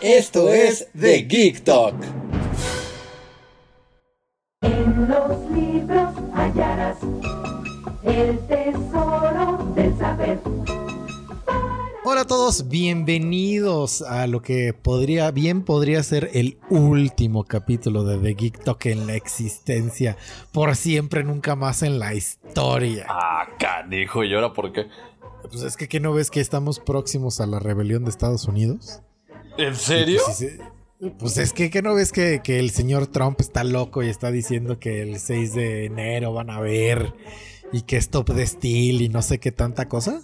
Esto es The Geek Talk. En los libros hallarás el tesoro del saber. Hola a todos, bienvenidos a lo que podría, bien podría ser el último capítulo de The Geek Talk en la existencia. Por siempre, nunca más en la historia. Ah, canijo, ¿y ahora por qué? Pues es que, ¿qué no ves que estamos próximos a la rebelión de Estados Unidos? ¿En serio? Pues, sí, sí. Pues es que, ¿qué no ves que, que el señor Trump está loco y está diciendo que el 6 de enero van a ver y que es top de steel y no sé qué tanta cosa?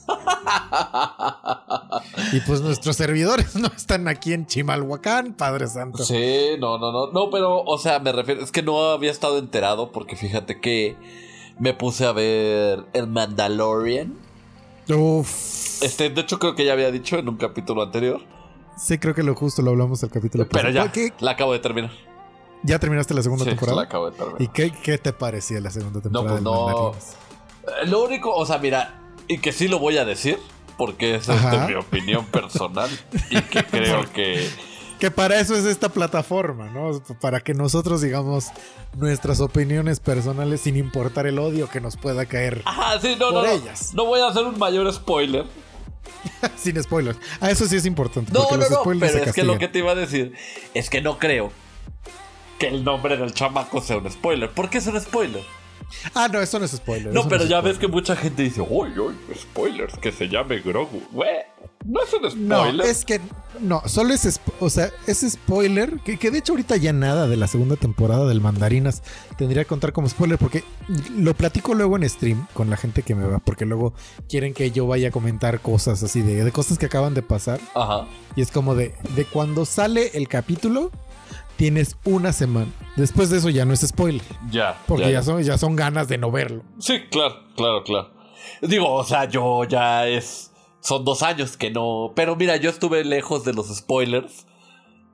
y pues nuestros servidores no están aquí en Chimalhuacán, Padre Santo. Sí, no, no, no. No, pero, o sea, me refiero. Es que no había estado enterado porque fíjate que me puse a ver El Mandalorian. Uf. Este, de hecho, creo que ya había dicho en un capítulo anterior. Sí, creo que lo justo lo hablamos el capítulo Pero ya, ¿Qué? la acabo de terminar. ¿Ya terminaste la segunda Sí, temporada? la acabo de terminar. ¿Y qué, qué te parecía la segunda temporada pues no. Mandalorian? Eh, Lo único, o sea, mira, y que sí lo voy a decir, porque esa es Ajá. de mi opinión personal y que creo que... Que para eso es esta plataforma, ¿no? Para que nosotros digamos nuestras opiniones personales sin importar el odio que nos pueda caer Ajá, sí, no, no, Por no. ellas. No voy a hacer un mayor spoiler. sin spoilers. Ah, eso sí es importante. No, no, no, pero es que lo que te iba a decir es que no creo que el nombre del chamaco sea un spoiler. ¿Por qué es un spoiler? Ah, no, eso no es spoiler. No, pero es ya spoiler. ves que mucha gente dice, uy, uy, spoilers, que se llame Grogu. No es un No, spoiler. es que no, solo es, o sea, ese spoiler, que, que de hecho ahorita ya nada de la segunda temporada del Mandarinas tendría que contar como spoiler, porque lo platico luego en stream con la gente que me va, porque luego quieren que yo vaya a comentar cosas así, de, de cosas que acaban de pasar, Ajá. y es como de, de cuando sale el capítulo, tienes una semana. Después de eso ya no es spoiler, Ya. porque ya, ya, son, ya son ganas de no verlo. Sí, claro, claro, claro. Digo, o sea, yo ya es. Son dos años que no. Pero mira, yo estuve lejos de los spoilers.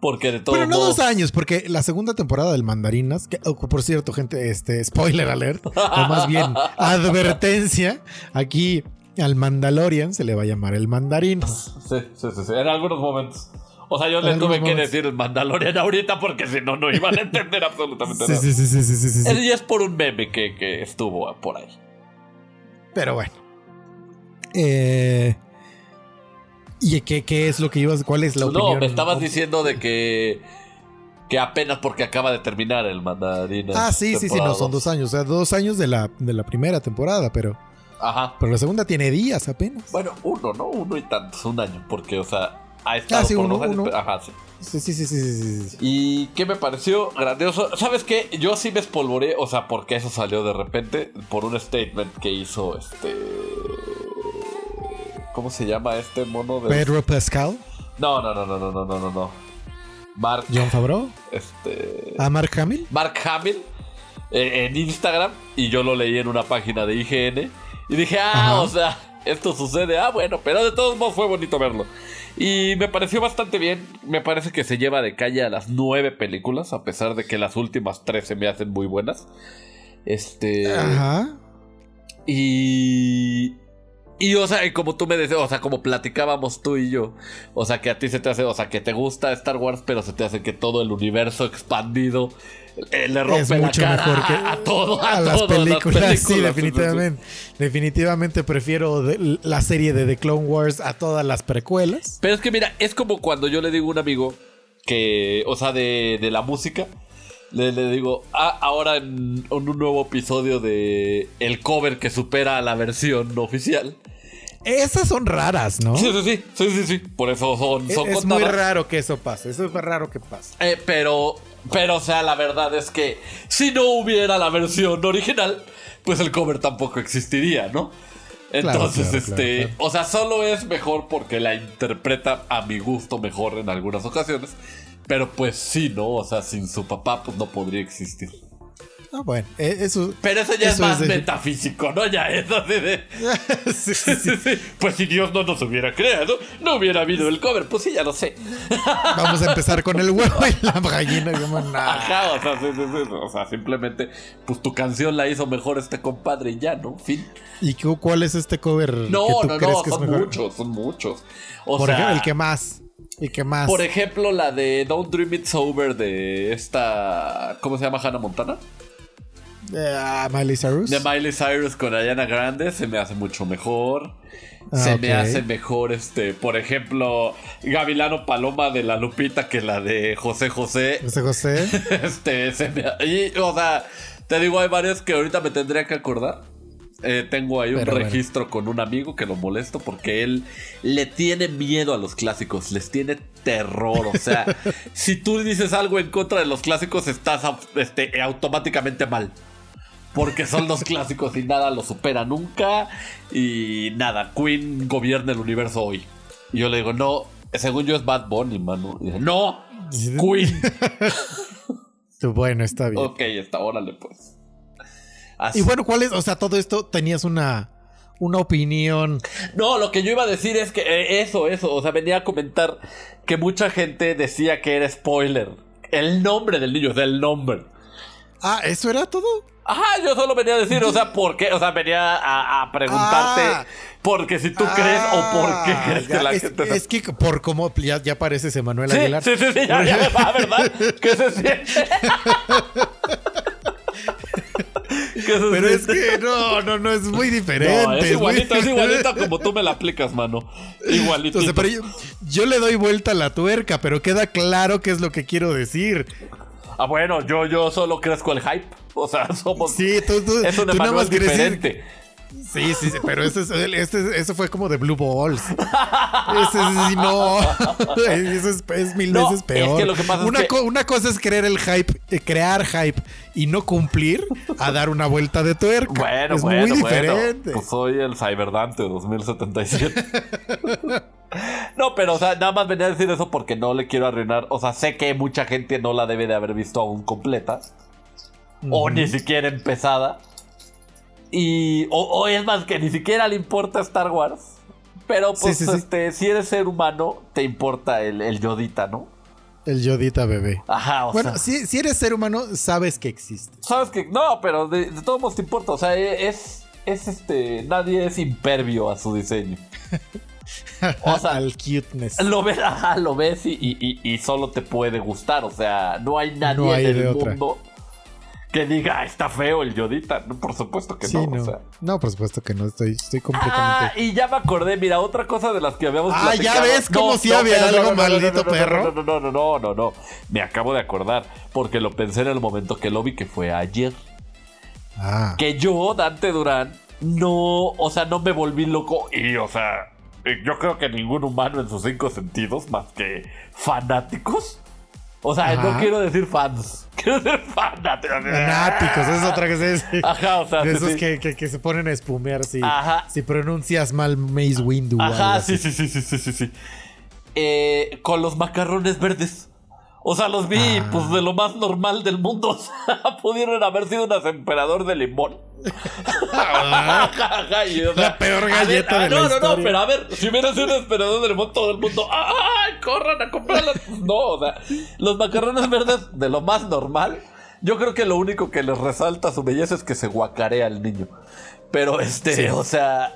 Porque de todos Pero no modos. dos años, porque la segunda temporada del Mandarinas, que oh, por cierto, gente, este, spoiler alert, o más bien advertencia, aquí al Mandalorian se le va a llamar el Mandarinas. Sí, sí, sí, sí, En algunos momentos. O sea, yo le tuve que decir el Mandalorian ahorita porque si no, no iban a entender absolutamente nada. sí, sí, sí, sí, sí. Y es por un meme que, que estuvo por ahí. Pero bueno. Eh, ¿Y qué, qué es lo que ibas? ¿Cuál es la opinión? No, me estabas diciendo de que. Que apenas porque acaba de terminar el Mandarín. Ah, sí, sí, sí, no, son dos años. O sea, dos años de la, de la primera temporada, pero, Ajá. pero la segunda tiene días apenas. Bueno, uno, ¿no? Uno y tantos, un año. Porque, o sea, ha estado Ah, sí, por uno, dos años. uno. pero- Ajá, sí. Sí, sí, sí, sí, sí, sí, sí. ¿Y qué me pareció grandioso? ¿Sabes qué? Yo sí me espolvoré, o sea, porque eso salió de repente por un statement que hizo este. ¿Cómo se llama este mono de.? Pedro Pascal, No, no, no, no, no, no, no, no, no. Mark. John Favreau, Este. a Mark Hamill. Mark Hamill eh, en Instagram y yo lo leí en una página de IGN y dije, ah, Ajá. o sea, esto sucede, ah, bueno, pero de todos modos fue bonito verlo. Y me pareció bastante bien, me parece que se lleva de calle a las nueve películas, a pesar de que las últimas tres se me hacen muy buenas. Este... Ajá. Y... Y, o sea, y como tú me decías, o sea, como platicábamos tú y yo, o sea, que a ti se te hace, o sea, que te gusta Star Wars, pero se te hace que todo el universo expandido eh, le rompe es la mucho cara mejor que a, a todo, a, a las películas. Sí, películas. definitivamente. Definitivamente prefiero de- la serie de The Clone Wars a todas las precuelas. Pero es que mira, es como cuando yo le digo a un amigo que, o sea, de, de la música, le, le digo, ah, ahora en, en un nuevo episodio de el cover que supera a la versión oficial. Esas son raras, ¿no? Sí, sí, sí, sí, sí, sí. Por eso son, Es, son es muy contadas. raro que eso pase. Eso es raro que pase. Eh, pero, pero, o sea, la verdad es que si no hubiera la versión original, pues el cover tampoco existiría, ¿no? Entonces, claro, este, claro. o sea, solo es mejor porque la interpreta a mi gusto mejor en algunas ocasiones. Pero pues sí, ¿no? O sea, sin su papá, pues no podría existir. Ah, bueno, eh, eso. Pero eso ya es más es de- metafísico, ¿no? Ya es así de. sí, sí, sí. Pues si Dios no nos hubiera creado, no hubiera habido el cover. Pues sí, ya lo sé. Vamos a empezar con el huevo y la gallina. Como. Ajá, o sea, o simplemente, pues tu canción la hizo mejor este compadre y ya, ¿no? Fin. ¿Y qué- cuál es este cover No, que tú no, crees no, que es son mejor? muchos, son muchos. O Por sea, ejemplo, el que más. El que más. por ejemplo, la de Don't Dream It's Over de esta. ¿Cómo se llama Hannah Montana? Eh, Miley Cyrus. De Miley Cyrus con Ariana Grande se me hace mucho mejor. Ah, se me hace mejor, este, por ejemplo, Gavilano Paloma de la Lupita que la de José José. José José. Este, se me. y, o sea, te digo, hay varios que ahorita me tendría que acordar. Eh, tengo ahí un Pero bueno. registro con un amigo que lo molesto porque él le tiene miedo a los clásicos, les tiene terror. O sea, si tú dices algo en contra de los clásicos, estás este, automáticamente mal. Porque son los clásicos y nada lo supera nunca. Y nada, Queen gobierna el universo hoy. Y yo le digo, no, según yo es Bad Bunny, mano. Y dice, no, Queen. bueno, está bien. ok, está, órale pues. Así- Y bueno, ¿cuál es? O sea, todo esto tenías una, una opinión. No, lo que yo iba a decir es que eh, eso, eso, o sea, venía a comentar que mucha gente decía que era spoiler. El nombre del niño, del nombre. Ah, ¿eso era todo? Ajá, yo solo venía a decir, o sea, ¿por qué? O sea, venía a, a preguntarte Ah. porque si tú crees o por qué Ah, crees ya, que la es, gente es que por cómo ya, ya pareces Emanuel Sí, Aguilar. sí, sí, sí, ya, ya me va, ¿verdad? ¿Qué se siente? ¿Qué se Pero es que no, no, no, es muy diferente. No, es igualito como tú me la aplicas, mano. Igualito. Entonces, pero yo, yo le doy vuelta a la tuerca, pero queda claro qué es lo que quiero decir. Ah, bueno, yo, yo solo crezco el hype. O sea, somos. Sí, tú, tú, es un tú nada más diferente. Sí, sí, sí, pero ese, es- este- eso fue como de Blue Balls. Ese sí, no. Eso es, es mil No, veces peor. es que lo que pasa es una, que- co- una cosa es creer el hype, eh, crear hype y no cumplir a dar una vuelta de tuerca. Bueno, es bueno, muy bueno. diferente. Pues soy el Cyberdante 2077. no, pero, o sea, nada más venía a decir eso porque no le quiero arruinar. O sea, sé que mucha gente no la debe de haber visto aún completa. O ni siquiera empezada. Y. O, o es más, que ni siquiera le importa Star Wars. Pero pues, Sí, sí, sí. este, si eres ser humano, te importa el, el Yodita, ¿no? El Yodita bebé. Ajá, o Bueno, sea. si, si eres ser humano, sabes que existe. Sabes que. No, pero de, de todos modos te importa. O sea, es. Es este. Nadie es impervio a su diseño. O sea, Al cuteness. Lo ves, ajá, lo ves y, y- y- solo te puede gustar. O sea, no hay nadie No hay en el otra. Que diga, "Ah, está feo el Yodita. No, por supuesto que Sí, no. no. O sea. No, por supuesto que no. Estoy, estoy Ah, completamente. y ya me acordé, mira, otra cosa de las que habíamos Ah, ¿ya ves cómo sí había algo, maldito perro? No, no, no, no, no, no. Me acabo de acordar, porque lo pensé en el momento que lo vi, que fue ayer. Ah. que yo, Dante Durán, no, o sea, no me volví loco y, o sea, eh, yo creo que ningún humano en sus cinco sentidos, más que fanáticos. O sea, Ajá. no quiero decir fans, quiero decir fanáticos. Fanáticos, es otra que se dice. Ajá, o sea, De sí, esos sí. que, que- que se ponen a espumear si, Ajá. si pronuncias mal Maze Windu. Ajá, sí, sí, sí, sí, sí, sí. Eh, con los macarrones verdes. O sea, los vi, Ah. pues, de lo más normal del mundo. O sea, pudieron haber sido unas emperador de limón. Ajá, y, o sea, La peor a ver, galleta ah, de la no, no, no, pero a ver, si hubiera sido un emperador de limón, todo el mundo, ¡ay, corran a comprarlas! No, o sea, los macarrones verdes de lo más normal. Yo creo que lo único que les resalta su belleza es que se guacarea al niño. Pero este, Sí. o sea,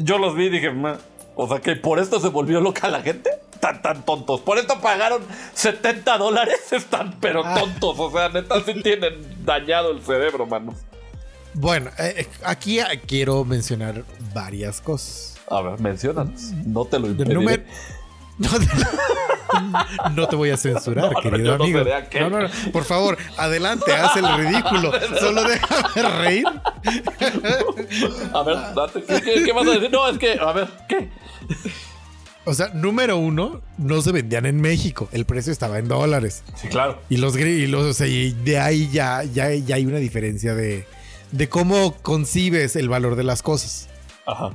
yo los vi y dije, "Ma, o sea, que por esto se volvió loca la gente. Tan, tan tontos. Por esto pagaron 70 dólares. Están, pero Ah. tontos. O sea, neta, sí tienen dañado el cerebro, manos. Bueno, eh, eh, aquí quiero mencionar varias cosas. A ver, mencionan. No te lo impediré. No te, no te voy a censurar, No, querido no amigo. seré aquel. No, no, no. Por favor, adelante, haz el ridículo. Solo déjame reír. A ver, date. ¿Qué, qué- qué vas a decir? No, es que, a ver, ¿qué? O sea, número uno, no se vendían en México. El precio estaba en dólares. Sí, claro. Y los y los, o sea, y de ahí ya, ya, ya hay una diferencia de, de cómo concibes el valor de las cosas. Ajá.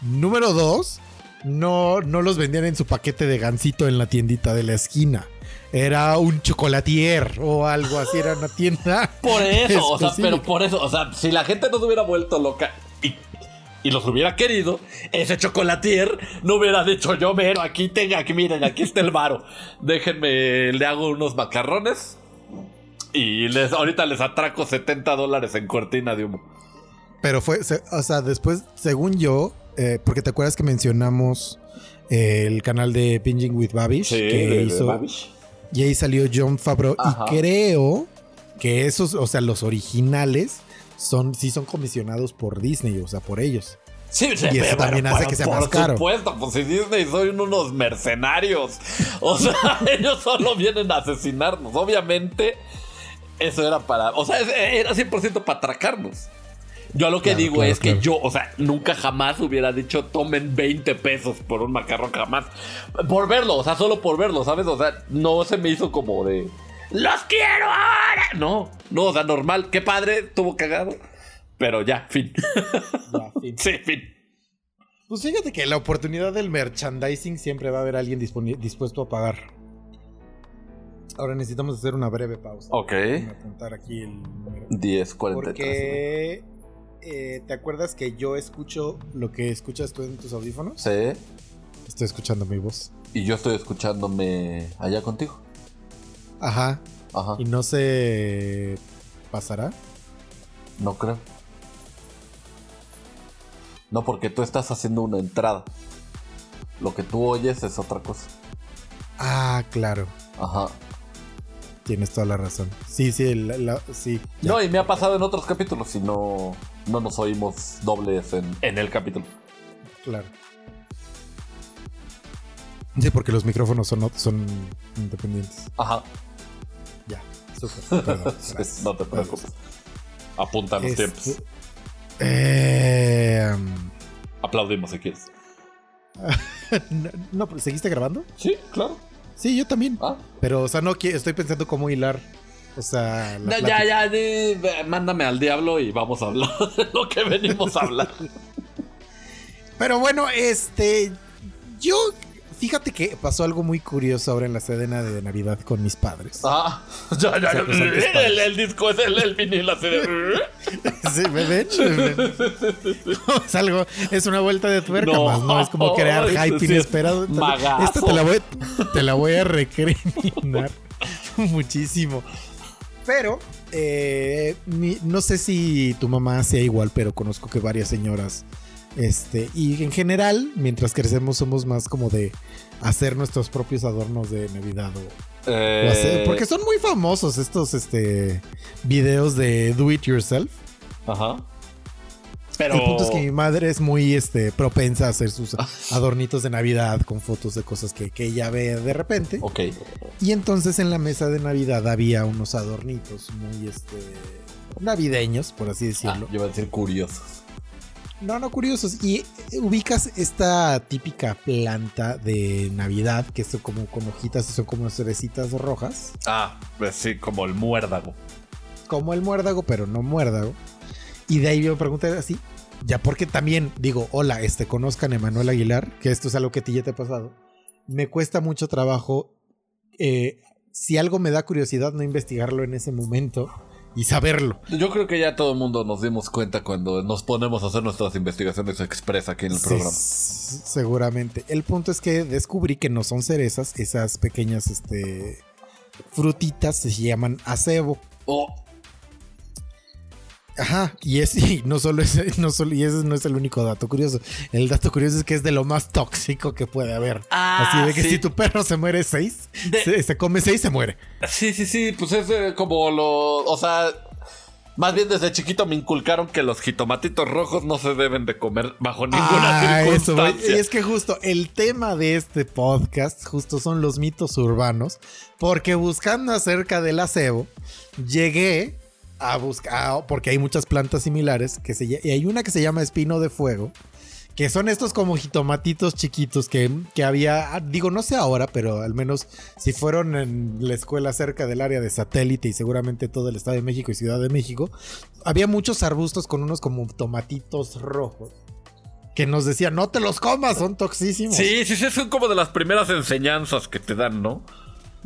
Número dos, no, no los vendían en su paquete de gansito en la tiendita de la esquina. Era un chocolatier o algo así, era una tienda. Por eso, o sea, pero por eso, o sea, si la gente no se hubiera vuelto loca y, los hubiera querido, ese chocolatier no hubiera dicho yo, mero, aquí tenga, aquí miren, aquí está el varo. Déjenme, le hago unos macarrones y les, ahorita les atraco 70 dólares en cortina de humo. Pero fue, o sea, después, según yo, eh, porque te acuerdas que mencionamos eh, el canal de Binging with Babish, que hizo, y ahí salió John Favreau, Ajá. y creo que esos, o sea, los originales son, sí son comisionados por Disney, o sea, por ellos. Sí, Y eso también hace pero que sea por más caro. supuesto, pues si Disney son unos mercenarios. O sea, ellos solo vienen a asesinarnos. Obviamente, eso era para. O sea, era 100% para atracarnos. Yo lo que Claro, digo claro, es que yo, o sea, nunca jamás hubiera dicho tomen 20 pesos por un macarrón, jamás. Por verlo, o sea, solo por verlo, ¿sabes? O sea, no se me hizo como de. ¡Los quiero ahora! No, no, o sea, normal. Qué padre, estuvo cagado. Pero ya, fin. sí, fin. Pues fíjate que la oportunidad del merchandising siempre va a haber alguien dispuesto a pagar. Ahora necesitamos hacer una breve pausa. Ok. Apuntar aquí el número. 10.43. Porque eh, ¿te acuerdas que yo escucho lo que escuchas tú en tus audífonos? Sí. Estoy escuchando mi voz. Y yo estoy escuchándome allá contigo. Ajá. Ajá. Y no se pasará. No creo. No, porque tú estás haciendo una entrada. Lo que tú oyes es otra cosa. Ah, claro. Ajá. Tienes toda la razón. Sí, sí, la- la- sí. ya. No, y me ha pasado en otros capítulos y no, no nos oímos dobles en, en el capítulo. Claro. Sí, porque los micrófonos son, son independientes. Ajá. Ya, súper. Perdón, no te preocupes. Apunta los Este, tiempos. eh, Aplaudimos si quieres. no, no, pero ¿seguiste grabando? Sí, claro. Sí, yo también. Ah. Pero, o sea, no estoy pensando cómo hilar. O sea, la ya, ya, ve, mándame al diablo y vamos a hablar de lo que venimos a hablar. Pero bueno, este. Yo. Fíjate que pasó algo muy curioso ahora en la cena de Navidad con mis padres. Ah, ya, ya, O sea, pues, el, disco es el, el vinil así de... Sí, ¿me ven? ¿Me ven? es algo, es una vuelta de tuerca No, más, ¿no? Es como crear eso hype sí es inesperado. Magazo. Esta te la voy, te la voy a recriminar muchísimo. Pero, eh, no sé si tu mamá sea igual, pero conozco que varias señoras. Este, y en general, mientras crecemos, somos más como de hacer nuestros propios adornos de Navidad o, o hacer- Eh, porque son muy famosos estos este, videos de do it yourself. Ajá. Pero... El punto es que mi madre es muy este, propensa a hacer sus adornitos de Navidad con fotos de cosas que, que ella ve de repente. Ok. Y entonces en la mesa de Navidad había unos adornitos muy este, navideños, por así Ah, decirlo. yo iba a decir curiosos. No, no, curiosos. Y eh, ubicas esta típica planta de Navidad que son como con hojitas son como cerecitas rojas. Ah, pues sí, como el muérdago. como el muérdago, pero no muérdago. Y de ahí yo me pregunté así, ya porque también digo, hola, este, conozcan a Emanuel Aguilar, que esto es algo que a ti ya te ha pasado. Me cuesta mucho trabajo, eh, si algo me da curiosidad, no investigarlo en ese momento y saberlo. Yo creo que ya todo el mundo nos dimos cuenta cuando nos ponemos a hacer nuestras investigaciones express aquí en el Sí, programa. seguramente. El punto es que descubrí que no son cerezas, esas pequeñas este, frutitas se llaman acebo. Oh, Ajá, y es y no solo es, no solo, y ese no es el único dato curioso. El dato curioso es que es de lo más tóxico que puede haber. Ah, Así de que sí. si tu perro se muere seis, De- se, se come seis, se muere. Sí, sí, sí, pues es eh, como lo. O sea, más bien desde chiquito me inculcaron que los jitomatitos rojos no se deben de comer bajo ninguna Ah, eso, circunstancia. Y es que justo el tema de este podcast, justo son los mitos urbanos, porque buscando acerca del acebo, llegué a buscar, porque hay muchas plantas similares, que se, y hay una que se llama espino de fuego, que son estos como jitomatitos chiquitos que, que había, digo, no sé ahora, pero al menos si fueron en la escuela cerca del área de satélite y seguramente todo el Estado de México y Ciudad de México, había muchos arbustos con unos como tomatitos rojos que nos decía, no te los comas, son toxísimos. Sí, sí, sí, son como de las primeras enseñanzas que te dan, ¿no?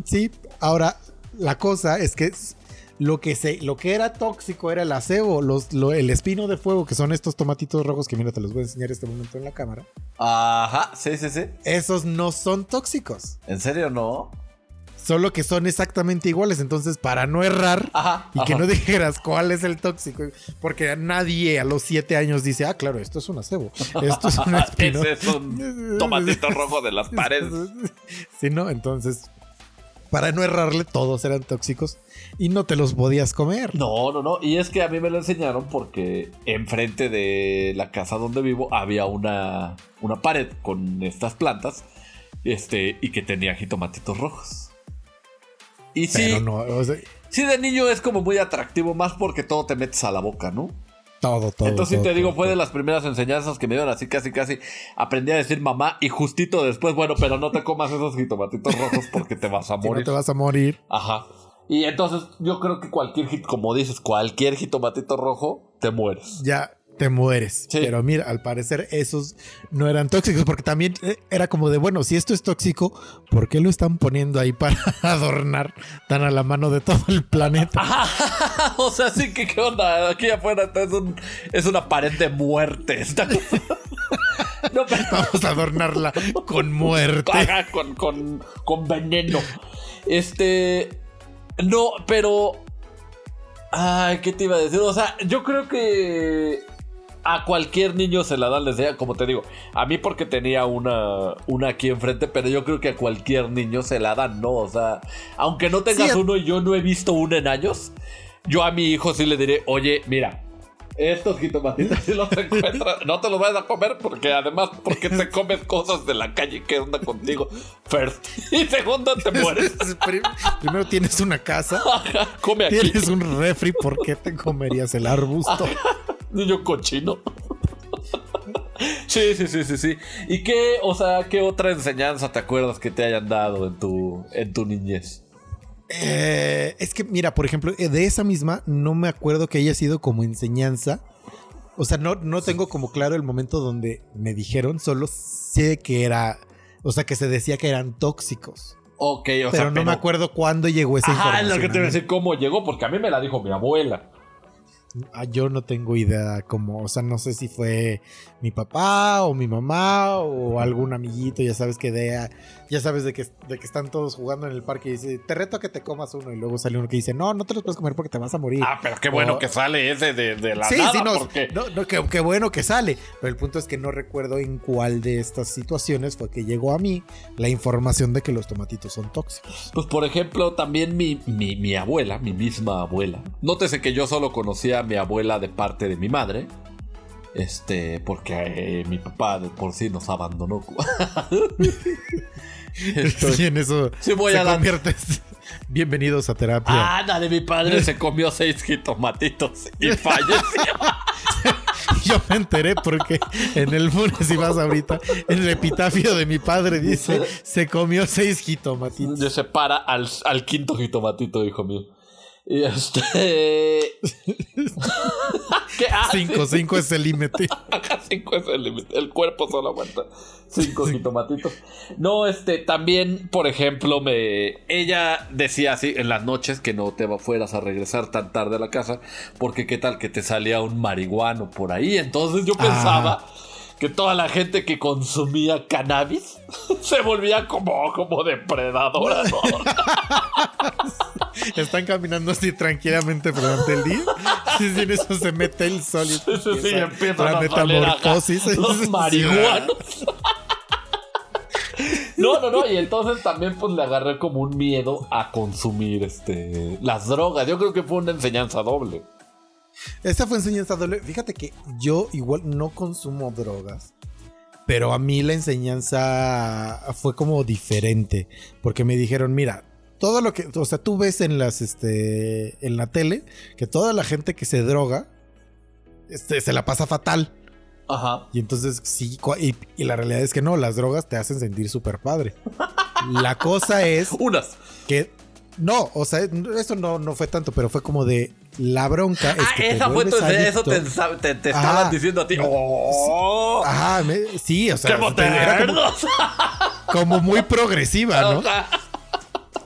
Sí, ahora la cosa es que lo que, se, lo que era tóxico era el acebo, los, lo- el espino de fuego, que son estos tomatitos rojos que mira, te los voy a enseñar este momento en la cámara. Ajá, sí, sí, sí. Esos no son tóxicos, ¿En serio no? solo que son exactamente iguales. Entonces, para no errar Ajá. y que no dijeras cuál es el tóxico, porque nadie a los siete años dice, ah, claro, esto es un acebo, esto es un espino. Ese es un tomatito rojo de las paredes. Sí, ¿no? Entonces, para no errarle, todos eran tóxicos y no te los podías comer. No, no, no. Y es que a mí me lo enseñaron porque enfrente de la casa donde vivo había una, una pared con estas plantas. Este, y que tenía jitomatitos rojos. Y sí, Pero no, o sea, sí, de niño es como muy atractivo, más porque todo te metes a la boca, ¿no? todo, todo. Entonces, sí todo, te digo, todo, fue de las primeras enseñanzas que me dieron así, casi, casi. Aprendí a decir mamá y justito después, bueno, pero no te comas esos jitomatitos rojos porque te vas a Si no morir. te vas a morir. Ajá. Y entonces yo creo que cualquier hit, como dices, cualquier jitomatito rojo, te mueres. ya te mueres. Sí. Pero mira, al parecer esos no eran tóxicos porque también eh, era como de, bueno, si esto es tóxico, ¿por qué lo están poniendo ahí para adornar tan a la mano de todo el planeta? o sea, sí que qué onda. Aquí afuera es, un- es una pared de muerte. Esta cosa. no, pero Vamos a adornarla con muerte. Ajá, con, con, con veneno. Este. No, pero. Ay, ¿qué te iba a decir? O sea, yo creo que. A cualquier niño se la dan desde como te digo. A mí porque tenía una, una aquí enfrente, pero yo creo que a cualquier niño se la dan, ¿no? O sea, aunque no tengas Sí, uno y yo no he visto uno en años, yo a mi hijo sí le diré, oye, mira, estos jitomatitos si los encuentras, no te los vayas a comer porque además, porque te comes cosas de la calle que onda contigo? First. Y segundo, te mueres. Prim- Primero tienes una casa, Ajá, Come aquí. tienes un refri, ¿por qué te comerías el arbusto? Niño cochino. Sí, sí, sí, sí, sí. ¿Y qué, o sea, qué otra enseñanza te acuerdas que te hayan dado en tu, en tu niñez? Eh, es que, mira, por ejemplo, eh, de esa misma no me acuerdo que haya sido como enseñanza. O sea, no, no tengo como claro el momento donde me dijeron, solo sé que era, o sea, que se decía que eran tóxicos. Ok, o pero sea, no me acuerdo cuándo llegó esa Ajá, información. lo que te voy a mí. decir cómo llegó, porque a mí me la dijo mi abuela. Ah, yo no tengo idea como, o sea, no sé si fue mi papá o mi mamá o algún amiguito, ya sabes que de, ya sabes de que, de que están todos jugando en el parque y dice, te reto a que te comas uno y luego sale uno que dice, no, no te los puedes comer porque te vas a morir. Ah, pero qué bueno O- que sale ese de, de la sí, nada, sí, no, porque... no, no, qué, qué bueno que sale. Pero el punto es que no recuerdo en cuál de estas situaciones fue que llegó a mí la información de que los tomatitos son tóxicos. Pues por ejemplo, también mi, mi, mi abuela, mi misma abuela. Nótese que yo solo conocía a mi abuela de parte de mi madre. Este, porque eh, mi papá de por sí nos abandonó. Estoy- Y en eso Sí, voy se a la- conviertes. Bienvenidos a terapia. Ana de mi padre se comió seis jitomatitos y falleció. Yo me enteré porque en el lunes, si vas ahorita, en el epitafio de mi padre dice: se comió seis jitomatitos. Se separa al, al quinto jitomatito, hijo mío. Y este. ¿Qué hace? Cinco, cinco es el límite. Acá cinco es el límite. El cuerpo solo aguanta cinco jitomatitos. No, este, también, por ejemplo, me. Ella decía así en las noches que no te fueras a regresar tan tarde a la casa. Porque qué tal que te salía un marihuano por ahí. Entonces yo pensaba. Que toda la gente que consumía cannabis se volvía como, como depredadora, ¿no? Están caminando así tranquilamente durante el día. Sí, sí, en eso se mete el sol y Sí, sí, sí, empieza la acá metamorfosis. los marihuanos. No, no, no, y entonces también pues le agarré como un miedo a consumir este las drogas. Yo creo que fue una enseñanza doble. Esta fue enseñanza doble. Fíjate que yo igual no consumo drogas. Pero a mí la enseñanza fue como diferente. Porque me dijeron, mira, todo lo que. O sea, tú ves en las este. en la tele que toda la gente que se droga. Este, se la pasa fatal. Ajá. Y entonces sí, y, y la realidad es que no, las drogas te hacen sentir súper padre. La cosa es Unas. que No, o sea, eso no, no fue tanto, pero fue como de la bronca. Es Ah, que te esa fue tu, eso te, te, te Ajá. estaban diciendo a ti. ¡Oh! Ajá, me- sí, o sea, ¡Qué era como, como muy progresiva, ¿no? Ajá.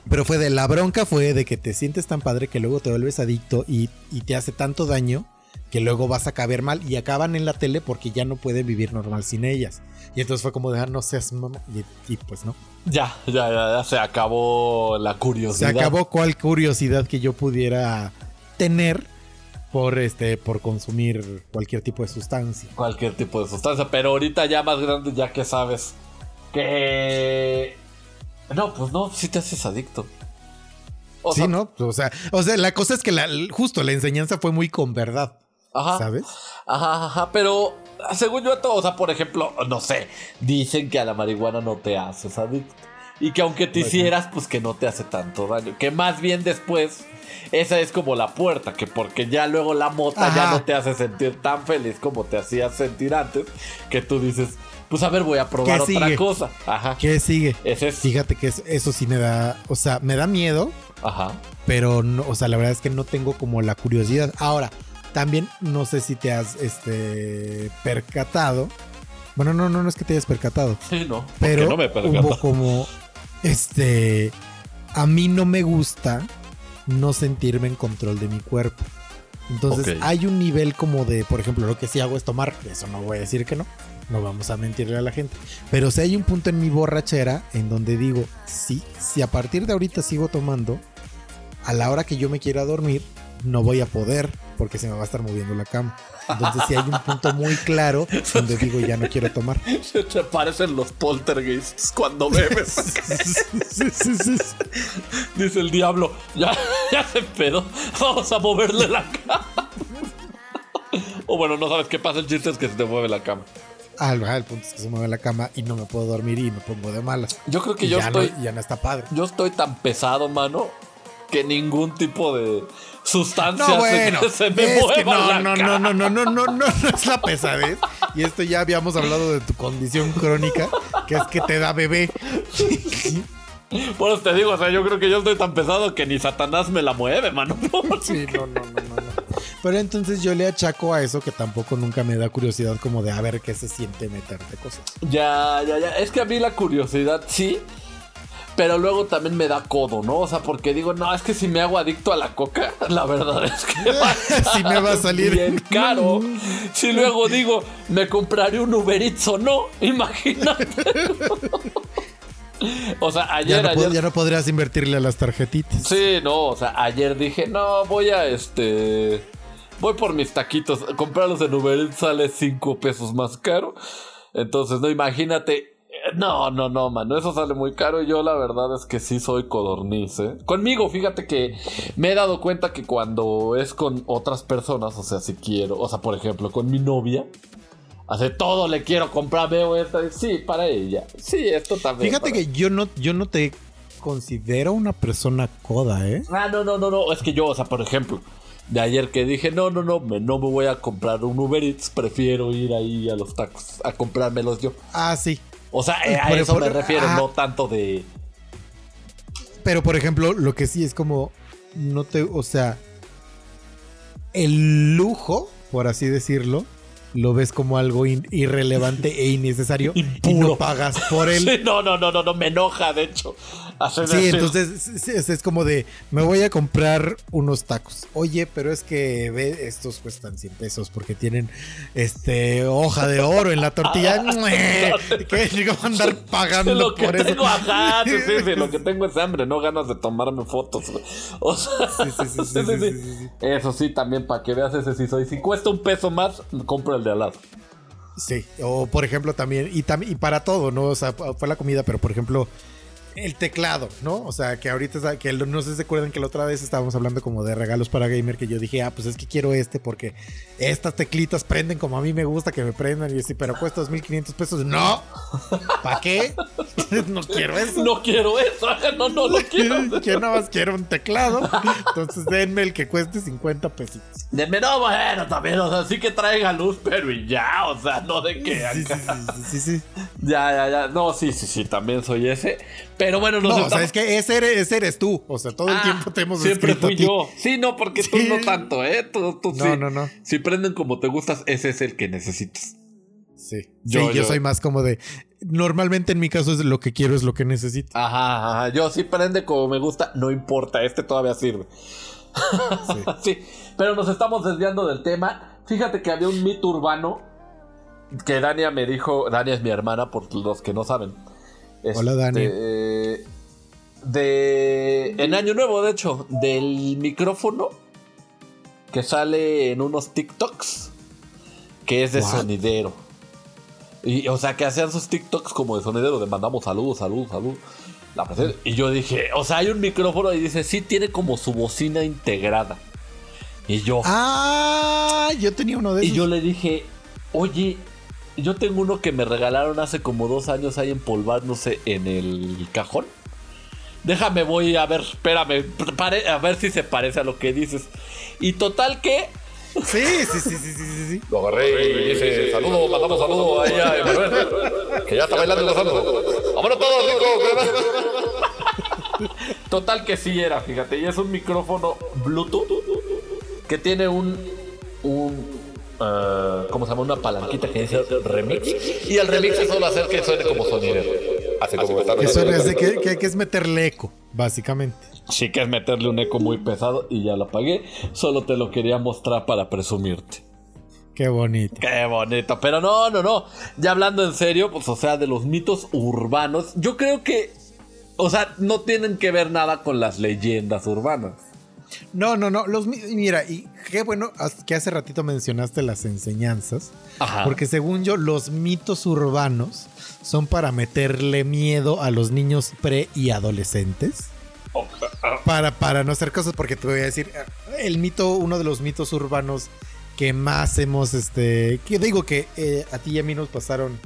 Pero fue de la bronca, fue de que te sientes tan padre que luego te vuelves adicto y, y te hace tanto daño que luego vas a caber mal y acaban en la tele porque ya no pueden vivir normal sin ellas. Y entonces fue como de, ah, no seas mamá. Y, y pues no. Ya, ya, ya, ya se acabó la Se curiosidad. acabó cual curiosidad que yo pudiera tener por este por consumir cualquier tipo de sustancia. Cualquier tipo de sustancia. Pero ahorita ya más grande, ya que sabes que. No, pues no, si te haces adicto. O sí, sea, ¿no? O sea, o sea, la cosa es que la, justo la enseñanza fue muy con verdad, Ajá. ¿sabes? Ajá, ajá, pero según yo, todo, o sea, por ejemplo, no sé, dicen que a la marihuana no te haces adicto. Y que aunque te hicieras, pues que no te hace tanto daño. Que más bien después, esa es como la puerta, que porque ya luego la mota ya no te hace sentir tan feliz como te hacías sentir antes, que tú dices, pues a ver, voy a probar ¿Qué otra sigue? cosa. Ajá. ¿Qué sigue? Ese es. Fíjate que es- eso sí me da, o sea, me da miedo, Ajá. pero no, o sea, la verdad es que no tengo como la curiosidad. Ahora, también no sé si te has este percatado. Bueno, no, no, no es que te hayas percatado, Sí, no. pero no me hubo como este a mí no me gusta no sentirme en control de mi cuerpo. Entonces hay un nivel como de, por ejemplo, lo que sí hago es tomar, eso no voy a decir que no, no vamos a mentirle a la gente, pero si hay un punto en mi borrachera en donde digo, sí, si a partir de ahorita sigo tomando, a la hora que yo me quiera dormir, no voy a poder porque se me va a estar moviendo la cama. Entonces sí hay un punto muy claro donde digo, ya no quiero tomar. Se te parecen los poltergeists cuando bebes. Sí, sí, sí. Dice el diablo, ya, ya se pedo, vamos a moverle la cama. o bueno, no sabes qué pasa, el chiste es que se te mueve la cama. Ah, el el punto es que se mueve la cama y no me puedo dormir y me pongo de malas. Yo creo que Y yo ya, estoy, no, ya no está padre. yo estoy tan pesado, mano, que ningún tipo de sustancia No, bueno, que se me es que no, no, no, no, no, no, no, no, no es la pesadez. Y esto ya habíamos hablado de tu condición crónica, que es que te da bebé. Por eso te digo, o sea, yo creo que yo estoy tan pesado que ni Satanás me la mueve, mano. Sí, no, no, no, no, no. Pero entonces yo le achaco a eso que tampoco nunca me da curiosidad como de a ver qué se siente meterte cosas. Ya, ya, ya. Es que a mí la curiosidad sí. Pero luego también me da codo, ¿no? O sea, porque digo, no, es que si me hago adicto a la coca, la verdad es que va a Sí me va a salir. bien caro. Si luego digo, me compraré un Uber Eats o no, imagínate. o sea, Ya ayer, no, pod- ayer. ya no podrías invertirle a las tarjetitas. Sí, no, o sea, ayer dije, no, voy a este. Voy por mis taquitos. Comprarlos en Uber Eats sale 5 pesos más caro. Entonces, no, imagínate. No, no, no, mano, eso sale muy caro. y Yo la verdad es que sí soy codorniz, ¿eh? Conmigo, fíjate que me he dado cuenta que cuando es con otras personas, o sea, si quiero, o sea, por ejemplo, con mi novia, hace todo le quiero comprar, veo esta, sí, para ella. Sí, esto también. Fíjate para- que yo no, yo no te considero una persona coda, ¿eh? Ah, no, no, no, no. Es que yo, o sea, por ejemplo, de ayer que dije, no, no, no, me, no me voy a comprar un Uber Eats, prefiero ir ahí a los tacos a comprármelos yo. Ah, sí. O sea, eh, a Por- eso por- me refiero, ah. no tanto de. Pero por ejemplo, lo que sí es como no te, o sea, el lujo, por así decirlo, lo ves como algo irrelevante e innecesario y no pagas por él. Sí, no, no, no, no, no, me enoja, de hecho. Hacer Sí, así. entonces sí, es, es como de, me voy a comprar unos tacos. Oye, pero es que ve, estos cuestan 100 pesos porque tienen este hoja de oro en la tortilla. ¿Qué? Digo, andar pagando Lo que por eso. tengo, ajá, sí, sí, sí, lo que tengo es hambre, no ganas de tomarme fotos. O sea, sí. Eso sí, también para que veas ese sí soy. Si cuesta un peso más, compro el de al lado. Sí, o por ejemplo también, y, tam- y para todo, ¿no? O sea, fue la comida, pero por ejemplo, el teclado, ¿no? O sea, que ahorita, que no sé si se acuerdan que la otra vez estábamos hablando como de regalos para gamer, que yo dije, ah, pues es que quiero este porque estas teclitas prenden como a mí me gusta que me prendan, y yo sí, pero cuesta 2.500 pesos. No, ¿para qué? no quiero eso. No quiero eso, no, no lo quiero. Yo nada más quiero un teclado. Entonces denme el que cueste 50 pesitos. Denme, no, bueno, también, o sea, sí que traiga luz, pero y ya, o sea, no de que Sí, sí, acá. sí, sí, sí, sí. Ya, ya, ya. No, sí, sí, sí, también soy ese. Pero bueno, No, o sea, estamos- es que ese eres, ese eres tú. O sea, todo el Ah, tiempo te hemos Siempre fui yo. Sí, no, porque tú Sí. no tanto, ¿eh? Tú, tú No, sí. no, no. Si prenden como te gustas, ese es el que necesitas. Sí. Yo- sí, yo, yo- soy más como de. Normalmente en mi caso es lo que quiero, es lo que necesito. Ajá, ajá. Yo sí prende como me gusta, no importa, este todavía sirve. Sí. pero nos estamos desviando del tema. Fíjate que había un mito urbano que Dania me dijo, Dania es mi hermana, por los que no saben. Hola, Dania. eh, de. En Año Nuevo, de hecho, del micrófono que sale en unos TikToks, que es de What? sonidero. Y, o sea, que hacían sus TikToks como de sonidero, de mandamos saludos, saludos, saludos. La y yo dije, o sea, hay un micrófono y dice, sí, tiene como su bocina integrada. Y yo, Ah, yo tenía uno de y esos. yo le dije, oye, yo tengo uno que me regalaron hace como dos años ahí empolvándose en el cajón. Déjame, voy a ver, espérame, pare- a ver si se parece a lo que dices. Y total que Sí, sí, sí, sí, sí, sí, sí. Lo agarré y dice, saludo, mandamos saludo ahí a Emanuel, que ya está bailando y gozando. ¡Vámonos todos, Nico! Total que sí era, fíjate, y es un micrófono Bluetooth que tiene un... un ah, ¿Cómo se llama? Una palanquita que dice remix. Y el remix es solo hacer que suene como sonidero. Así como está Que suena es de que, que, que es meterle eco, básicamente. Sí que es meterle un eco muy pesado y ya lo apagué. Solo te lo quería mostrar para presumirte. Qué bonito. Qué bonito. Pero no, no, no. Ya hablando en serio, pues o sea, de los mitos urbanos, yo creo que, o sea, no tienen que ver nada con las leyendas urbanas. No, no, no. Los, mi- mira, y qué bueno que hace ratito mencionaste las enseñanzas. Ajá. Porque según yo, los mitos urbanos son para meterle miedo a los niños pre y adolescentes. Para, para no hacer cosas, porque te voy a decir, el mito, uno de los mitos urbanos que más hemos, este, que digo que eh, a ti y a mí nos pasaron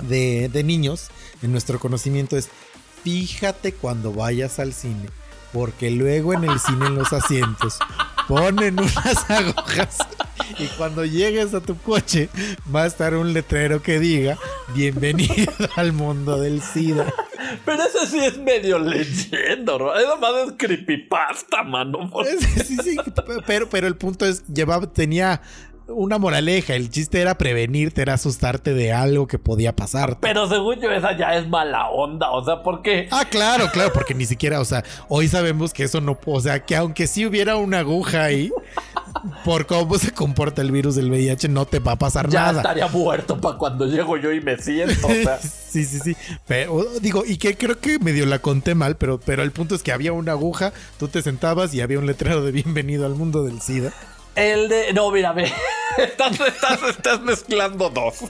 de, de niños en nuestro conocimiento es, fíjate cuando vayas al cine, porque luego en el cine en los asientos ponen unas agujas y cuando llegues a tu coche va a estar un letrero que diga, bienvenido al mundo del SIDA. Pero ese sí es medio leyenda, ¿no? Es más es creepypasta, mano. Sí, sí, pero, pero el punto es, llevaba, tenía una moraleja. El chiste era prevenirte, era asustarte de algo que podía pasar. Pero según yo, esa ya es mala onda. O sea, porque. Ah, claro, claro, porque ni siquiera, o sea, hoy sabemos que eso no, o sea, que aunque sí hubiera una aguja ahí, por cómo se comporta el virus del VIH, no te va a pasar Ya nada. estaría muerto para cuando llego yo y me siento. O sea, Sí, sí, sí. Pero digo, y que creo que medio la conté mal, pero, pero el punto es que había una aguja, tú te sentabas y había un letrero de bienvenido al mundo del SIDA. El de. No, mira, ve. Estás, estás, estás mezclando dos.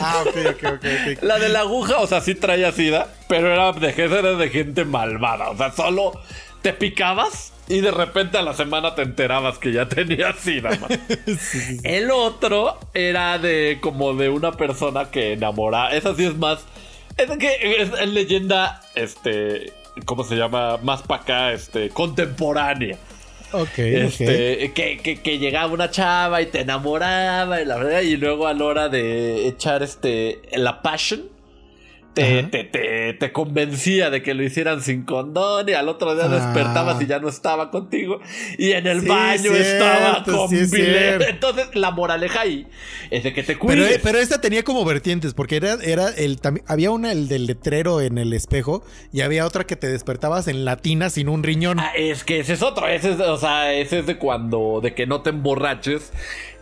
Ah, ok, ok, ok. La de la aguja, o sea, sí traía sida, pero era de, era de gente malvada. O sea, solo te picabas y de repente a la semana te enterabas que ya tenías sida, man. El otro era de como de una persona que enamora. Esa sí es más. Es que es, es leyenda, este. ¿Cómo se llama? Más para acá, este. Contemporánea. Ok. Este, que, que- que llegaba una chava y te enamoraba y la verdad, y luego a la hora de echar este la passion, te, te, te, te convencía de que lo hicieran sin condón y al otro día Ah. despertabas y ya no estaba contigo y en el Sí, baño es estaba con sí, es. Entonces la moraleja ahí es de que te cuides. pero esta tenía como vertientes, porque era, era el había una el del letrero en el espejo y había otra que te despertabas en latina sin un riñón. Ah, es que ese es otro, ese es, o sea, ese es de cuando, de que no te emborraches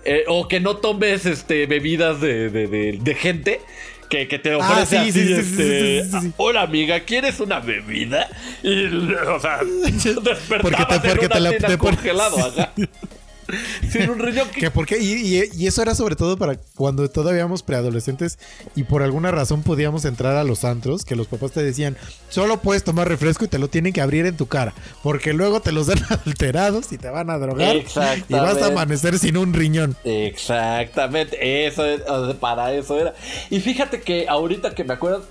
eh, o que no tomes este bebidas de, de, de- de gente que, que te Ah, ofrece sí, así, sí, sí, sí, este, sí, sí, sí. hola amiga, ¿quieres una bebida? Y, o sea, despertabas Porque te- porque en una te la- congelado. Sin un riñón que... Que porque, y, y- y eso era sobre todo para cuando todavía éramos preadolescentes y por alguna razón podíamos entrar a los antros, que los papás te decían, solo puedes tomar refresco y te lo tienen que abrir en tu cara, porque luego te los dan adulterados y te van a drogar y vas a amanecer sin un riñón. Exactamente, eso es, para eso era. Y fíjate que ahorita que me acuerdo,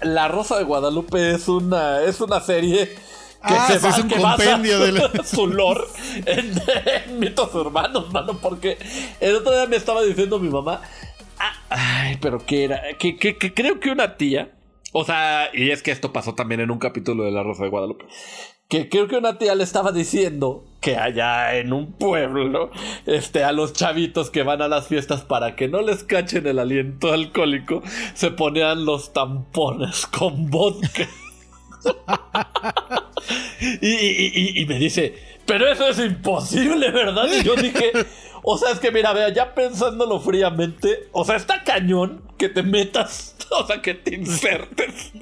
La Rosa de Guadalupe es una, es una serie que Ah, se es un compendio de la- su lore en, en mitos urbanos, mano, porque el otro día me estaba diciendo mi mamá, ah, ay, pero que era, que, que- que creo que una tía O sea, y es que esto pasó también en un capítulo de La Rosa de Guadalupe. Que creo que una tía le estaba diciendo que allá en un pueblo, este, a los chavitos que van a las fiestas para que no les cachen el aliento alcohólico, se ponían los tampones con vodka. y, y- y- y me dice, pero eso es imposible, ¿verdad? Y yo dije, o sea, es que mira, vea, ya pensándolo fríamente, o sea, está cañón que te metas, o sea, que te insertes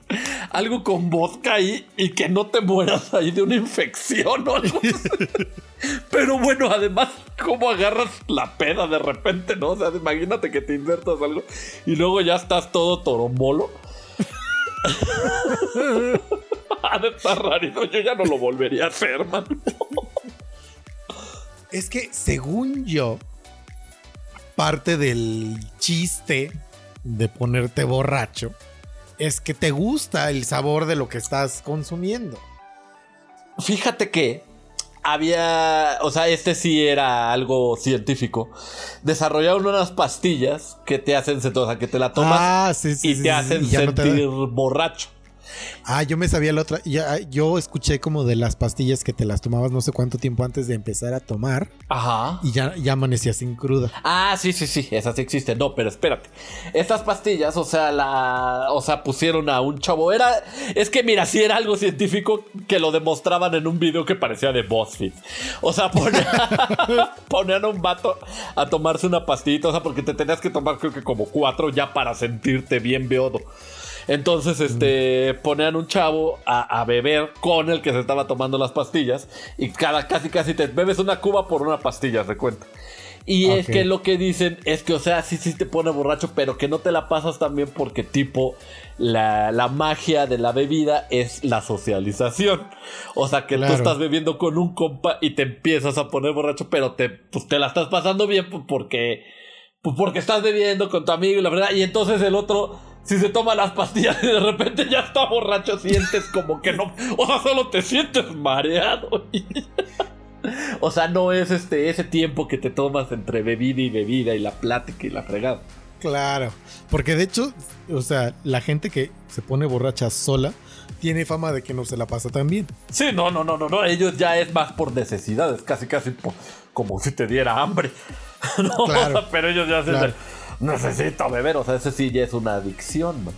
algo con vodka ahí y que no te mueras ahí de una infección o algo. Pero bueno, además, ¿cómo agarras la peda de repente, no? O sea, imagínate que te insertas algo y luego ya estás todo torombolo. Ha de estar rarito, yo ya no lo volvería a hacer, man. Es que, según yo, parte del chiste de ponerte borracho es que te gusta el sabor de lo que estás consumiendo. Fíjate que había, o sea, este sí era algo científico. Desarrollaron unas pastillas que te hacen, o sea, que te la tomas ah, sí, sí, y te sí, hacen no te sentir borracho. Ah, yo me sabía la otra. Ya, yo escuché como de las pastillas que te las tomabas no sé cuánto tiempo antes de empezar a tomar Ajá. y ya, ya amanecías sin cruda. Ah, sí, sí, sí, esas sí existen. No, pero espérate. Estas pastillas, o sea, la. O sea, pusieron a un chavo. Era. Es que mira, sí era algo científico que lo demostraban en un video que parecía de BuzzFeed. O sea, ponían, ponían a un vato a tomarse una pastillita. O sea, porque te tenías que tomar, creo que como cuatro ya para sentirte bien beodo. Entonces, este, ponían un chavo a, a beber con el que se estaba tomando las pastillas. Y cada, casi, casi te bebes una cuba por una pastilla, se cuenta. Y es que lo que dicen es que, o sea, sí, sí te pone borracho, pero que no te la pasas también porque, tipo, la, la magia de la bebida es la socialización. O sea, que Claro. tú estás bebiendo con un compa y te empiezas a poner borracho, pero te, pues, te la estás pasando bien pues, porque, pues, porque estás bebiendo con tu amigo y la verdad. Y entonces el otro, si se toma las pastillas y de repente ya está borracho, sientes como que no. O sea, solo te sientes mareado. O sea, no es este ese tiempo que te tomas entre bebida y bebida y la plática y la fregada. Claro. Porque de hecho, o sea, la gente que se pone borracha sola tiene fama de que no se la pasa tan bien. Sí, no, no, no, no, no. Ellos ya es más por necesidades, casi, casi como si te diera hambre. no, Claro. pero ellos ya se Claro. Necesito beber. O sea, ese sí ya es una adicción, man.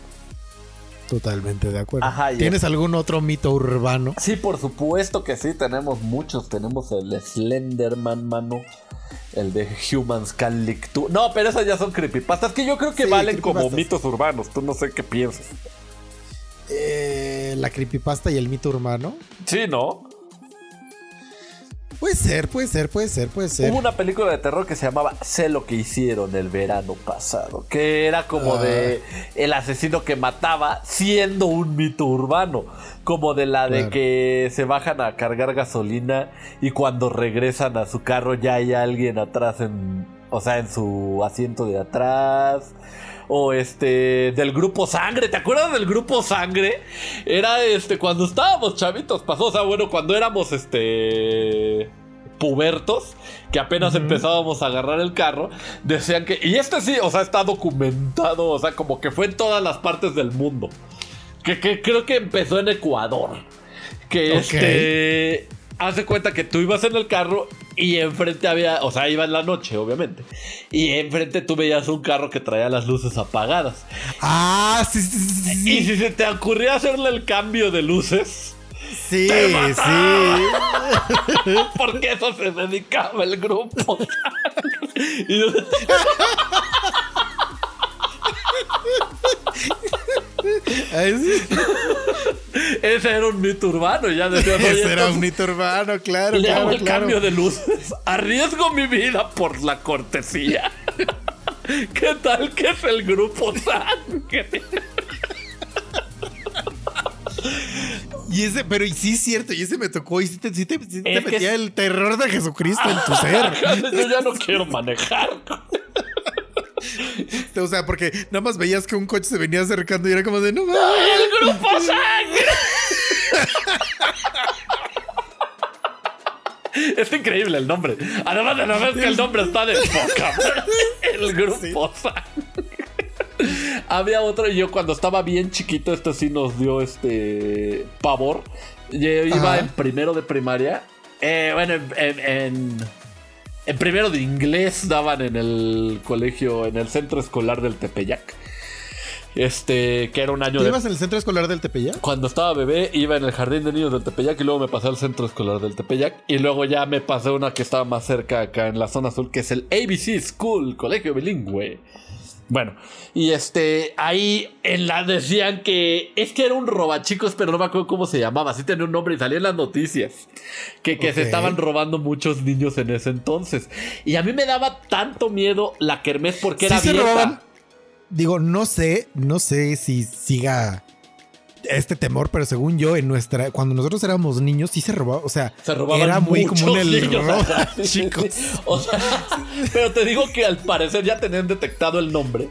Totalmente de acuerdo. Ajá, ¿Tienes algún otro mito urbano? Sí, por supuesto que sí, tenemos muchos. Tenemos el Slenderman, mano. El de Humans Can Lick. No, pero esas ya son creepypastas que yo creo que Sí, valen como mitos urbanos. Tú no sé qué piensas. Eh, la creepypasta y el mito urbano. Sí, ¿no? Puede ser, puede ser, puede ser, puede ser. Hubo una película de terror que se llamaba Sé lo que hicieron el verano pasado, que era como Ah. de el asesino que mataba siendo un mito urbano, como de la de Claro. que se bajan a cargar gasolina y cuando regresan a su carro ya hay alguien atrás en, o sea, en su asiento de atrás. O este, del grupo Sangre, ¿te acuerdas del grupo Sangre? Era este, cuando estábamos chavitos, pasó, o sea, bueno, cuando éramos este pubertos, que apenas empezábamos a agarrar el carro, decían que, y este sí, o sea, está documentado, o sea, como que fue en todas las partes del mundo, que, que creo que empezó en Ecuador, que este, hace cuenta que tú ibas en el carro y enfrente había, o sea, iba en la noche, obviamente, y enfrente tú veías un carro que traía las luces apagadas, Ah, sí, sí, sí, y si se te ocurría hacerle el cambio de luces, Sí, ¡Te sí. porque eso se dedicaba el grupo. Y- sí. Ese era un mito urbano, ya decía, oye, Ese era un mito urbano, claro, Le hago el claro. cambio de luces. Arriesgo mi vida por la cortesía. ¿Qué tal que es el grupo sangre? Y ese, pero y sí es cierto, y ese me tocó, y sí te, sí te- sí te Es que metía el terror de Jesucristo en tu ser. Yo ya no quiero manejar. O sea, porque nada más veías que un coche se venía acercando y era como de no mames". ¡El grupo sangre! Es increíble el nombre. Además de la vez que el nombre está de poca. El grupo sangre. Había otro y yo cuando estaba bien chiquito, este sí nos dio este pavor. Yo iba Ajá. en primero de primaria. Eh, bueno, en, en- en- en primero de inglés daban en el colegio, en el centro escolar del Tepeyac. Este, que era un año ¿Tú de ibas en el centro escolar del Tepeyac? cuando estaba bebé iba en el jardín de niños del Tepeyac y luego me pasé al centro escolar del Tepeyac y luego ya me pasé a una que estaba más cerca acá en la zona azul que es el ABC School, colegio bilingüe. Bueno, y este, ahí en la decían que es que era un robachicos, pero no me acuerdo cómo se llamaba, sí tenía un nombre y salía en las noticias, que, que se estaban robando muchos niños en ese entonces. Y a mí me daba tanto miedo la kermés porque era se robaban. Digo, no sé, no sé si siga este temor, pero según yo, en nuestra, cuando nosotros éramos niños, sí se robaba, o sea, Se era muy común el niños, robo, chicos. O sea, pero te digo que al parecer ya tenían detectado el nombre.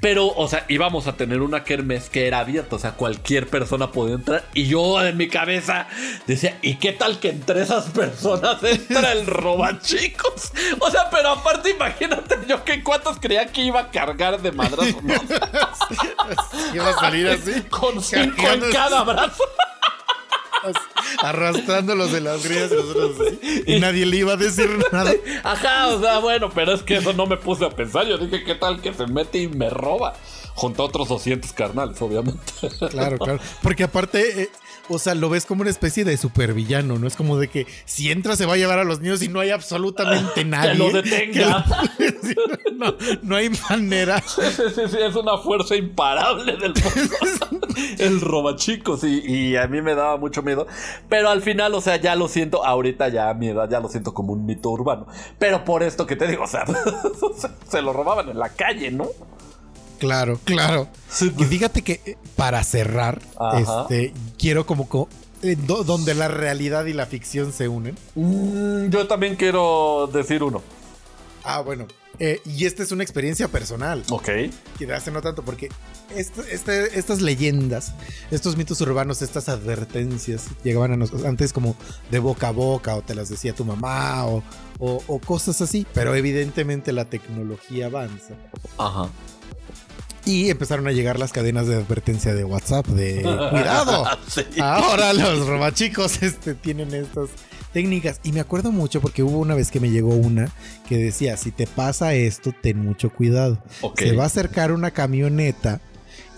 Pero, o sea, íbamos a tener una kermés que era abierta. O sea, cualquier persona podía entrar. Y yo en mi cabeza decía, ¿y qué tal que entre esas personas entra el robachicos? O sea, pero aparte imagínate yo que cuántos creía que iba a cargar de madrazo. ¿no? Iba a salir así, Con cinco en cada brazo. Arrastrándolos de las grillas y nosotros así, y nadie le iba a decir nada. Ajá, o sea, bueno, pero es que eso no me puse a pensar. Yo dije, ¿qué tal que se mete y me roba? Junto a otros 200 carnales, obviamente. Claro, claro. Porque aparte, eh, o sea, lo ves como una especie de supervillano, ¿no? Es como de que si entra se va a llevar a los niños y no hay absolutamente nadie. que lo detenga. que lo- no, no hay manera. Sí, sí, sí, es una fuerza imparable del mundo. El robachicos y, y a mí me daba mucho miedo. Pero al final, o sea, ya lo siento, ahorita ya a mi edad ya lo siento como un mito urbano. Pero por esto que te digo, o sea, se, se lo robaban en la calle, ¿no? Claro, claro. Y fíjate que eh, para cerrar, Ajá. este, quiero como co- eh, do- donde la realidad y la ficción se unen. Mm, yo también quiero decir uno. Ah, bueno. eh, y esta es una experiencia personal. Ok. hace no tanto, porque est- este- estas leyendas, estos mitos urbanos, estas advertencias llegaban a nosotros antes como de boca a boca, o te las decía tu mamá, o, o- o cosas así, pero evidentemente la tecnología avanza. Ajá. Y empezaron a llegar las cadenas de advertencia de WhatsApp de cuidado. Sí. Ahora los robachicos este, tienen estas técnicas. Y me acuerdo mucho porque hubo una vez que me llegó una que decía, si te pasa esto, ten mucho cuidado. Se va a acercar una camioneta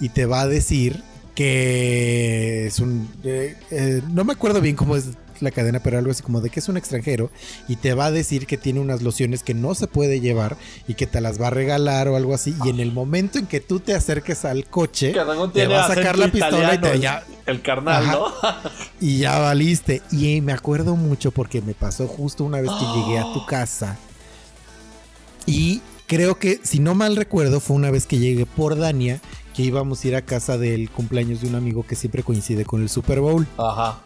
y te va a decir que es un... eh, eh, no me acuerdo bien cómo es la cadena, pero algo así como de que es un extranjero y te va a decir que tiene unas lociones que no se puede llevar y que te las va a regalar o algo así. Y en el momento en que tú te acerques al coche, te va a sacar la pistola y te ya, El carnal, Ajá. ¿no? y ya valiste. Y me acuerdo mucho porque me pasó justo una vez que llegué a tu casa. Y creo que, si no mal recuerdo, fue una vez que llegué por Dania, que íbamos a ir a casa del cumpleaños de un amigo que siempre coincide con el Super Bowl. Ajá.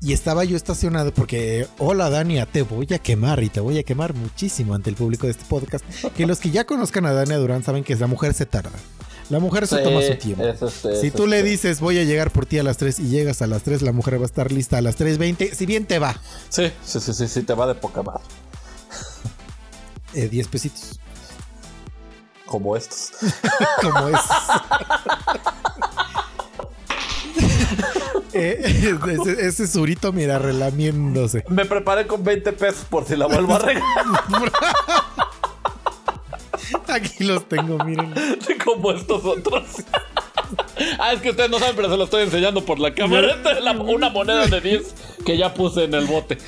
Y estaba yo estacionado porque, hola Dania, te voy a quemar y te voy a quemar muchísimo ante el público de este podcast. Que los que ya conozcan a Dania Durán saben que la mujer se tarda. La mujer se Sí, toma su tiempo. Si tú le dices voy a llegar por ti a las 3 y llegas a las 3, la mujer va a estar lista a las 3.20, si bien te va, Sí, sí, sí, sí, sí, te va de poca madre. eh, 10 pesitos, Como estos. como es. Eh, ese, ese surito, mira, relamiéndose. Me preparé con 20 pesos por si la vuelvo a regalar. Aquí los tengo, miren. como estos otros. ah, es que ustedes no saben, pero se lo estoy enseñando por la cámara. Esta es la- una moneda de 10 que ya puse en el bote.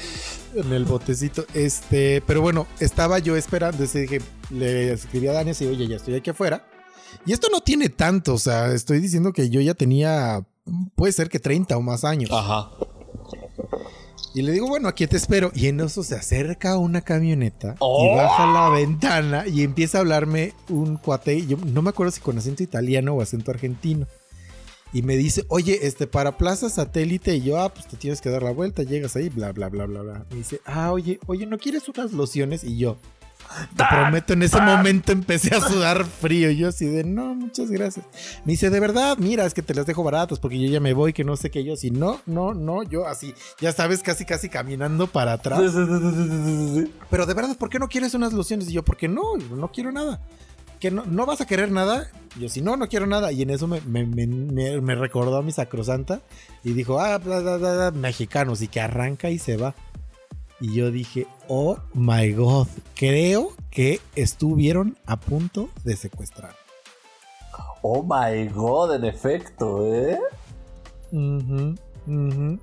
En el botecito. Este, pero bueno, estaba yo esperando. Dije, le escribí a Dani así, oye, ya estoy aquí afuera. Y esto no tiene tanto, o sea, estoy diciendo que yo ya tenía, puede ser que 30 o más años. Ajá. Y le digo, bueno, aquí te espero. Y en eso se acerca una camioneta ¡Oh! y baja la ventana y empieza a hablarme un cuate. Yo no me acuerdo si con acento italiano o acento argentino. Y me dice, oye, este, para Plaza Satélite. Y yo, ah, pues te tienes que dar la vuelta, llegas ahí, bla, bla, bla, bla, bla. Me dice, ah, oye, oye, ¿no quieres unas lociones? Y yo, te prometo, en ese momento empecé a sudar frío. Y yo así de, no, muchas gracias. Me dice, de verdad, mira, es que te las dejo baratas porque yo ya me voy, que no sé qué. Yo así, no, no, no, yo así, ya sabes, casi, casi caminando para atrás. Sí, sí, sí, sí, sí, sí, sí. Pero de verdad, ¿por qué no quieres unas lociones? Y yo, porque no, no quiero nada. que no, no vas a querer nada. Yo, si no, no quiero nada. Y en eso me, me, me- recordó a mi sacrosanta y dijo, ah, bla, bla, bla, mexicanos, y que arranca y se va. Y yo dije, oh my god, creo que estuvieron a punto de secuestrar. Oh my god, en efecto, ¿eh? Ujú, ujú.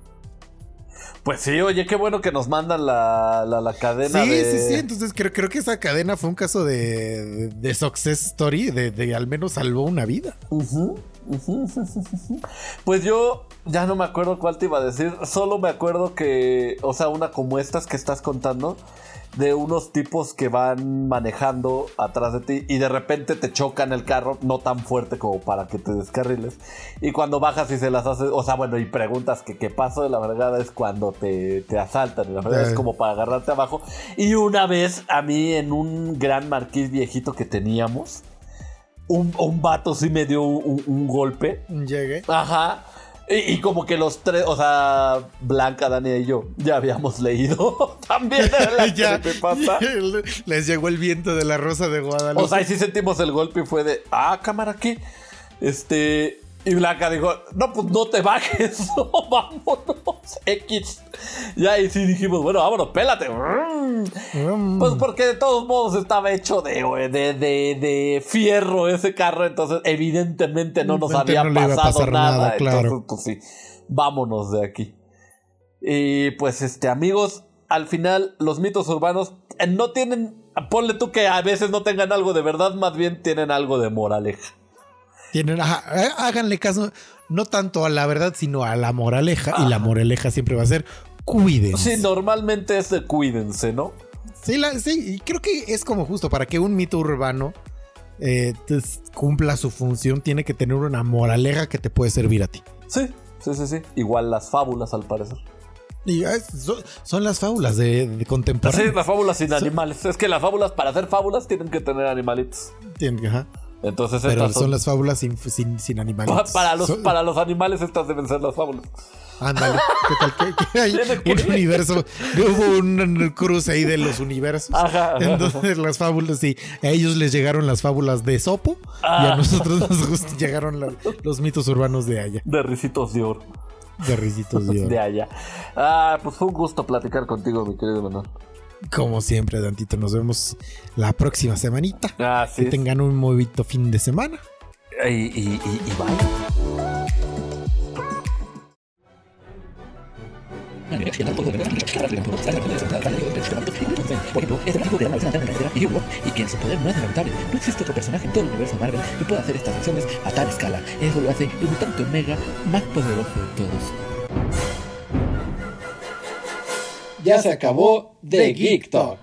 Pues sí, oye, qué bueno que nos mandan la, la, la cadena Sí, de... sí, sí. Entonces creo, creo que esa cadena fue un caso de, de, de success story, de, de al menos salvó una vida. Ujú. Pues yo ya no me acuerdo cuál te iba a decir. Solo me acuerdo que, o sea, una como estas que estás contando, de unos tipos que van manejando atrás de ti y de repente te chocan el carro, no tan fuerte como para que te descarriles. Y cuando bajas y se las haces, o sea, bueno, y preguntas que qué pasó, la verdad es cuando te, te asaltan. La verdad Eh. es como para agarrarte abajo. Y una vez a mí en un gran marquís viejito que teníamos. Un, un vato sí me dio un, un golpe. Llegué. Ajá. Y, y como que los tres, o sea, Blanca, Dania y yo, ya habíamos leído también la ya creepypasta. les llegó el viento de la rosa de Guadalupe. O sea, y sí sentimos el golpe y fue de, ah, cámara, ¿qué? Este. Y Blanca dijo, no, pues no te bajes, no, vámonos, X. Ya, y sí dijimos, bueno, vámonos, pélate. Mm. Pues porque de todos modos estaba hecho de, de, de, de fierro ese carro, entonces evidentemente no nos había no pasado nada. nada, claro. Entonces, pues sí, vámonos de aquí. Y pues este, amigos, al final los mitos urbanos eh, no tienen, ponle tú que a veces no tengan algo de verdad, más bien tienen algo de moraleja. Tienen, ajá, eh, háganle caso no tanto a la verdad, sino a la moraleja. Y la moraleja siempre va a ser cuídense. Sí, normalmente es de cuídense, ¿no? Sí, la- sí, y creo que es como justo para que un mito urbano eh, cumpla su función, tiene que tener una moraleja que te puede servir a ti. Sí, sí, sí, sí. Igual las fábulas, al parecer. Y eh, son, son las fábulas de, de Sí, las fábulas sin animales. Es que las fábulas, para hacer fábulas, tienen que tener animalitos. Tienen- ajá. Entonces Pero estas son, son, las fábulas sin, sin, sin animales. Pa- para, los, Son- para los animales estas deben ser las fábulas. Ándale, ¿qué tal? hay que- un universo, hubo un cruce ahí de los universos. Ajá, ajá. Entonces las fábulas, sí, a ellos les llegaron las fábulas de Sopo y Ah. a nosotros nos llegaron la- los mitos urbanos de allá, De risitos de oro. de risitos de oro. De allá. Ah, pues fue un gusto platicar contigo, mi querido Manuel. Como siempre, Dantito, nos vemos la próxima semanita. Ah, sí. Que tengan un movito fin de semana. Y, y, y, y bye. Es y quien su poder no es lamentable. No existe otro personaje en todo el universo Marvel que pueda hacer estas acciones a tal escala. Eso lo hace el mutante Omega más poderoso de todos. Ya se acabó The Geek Talk.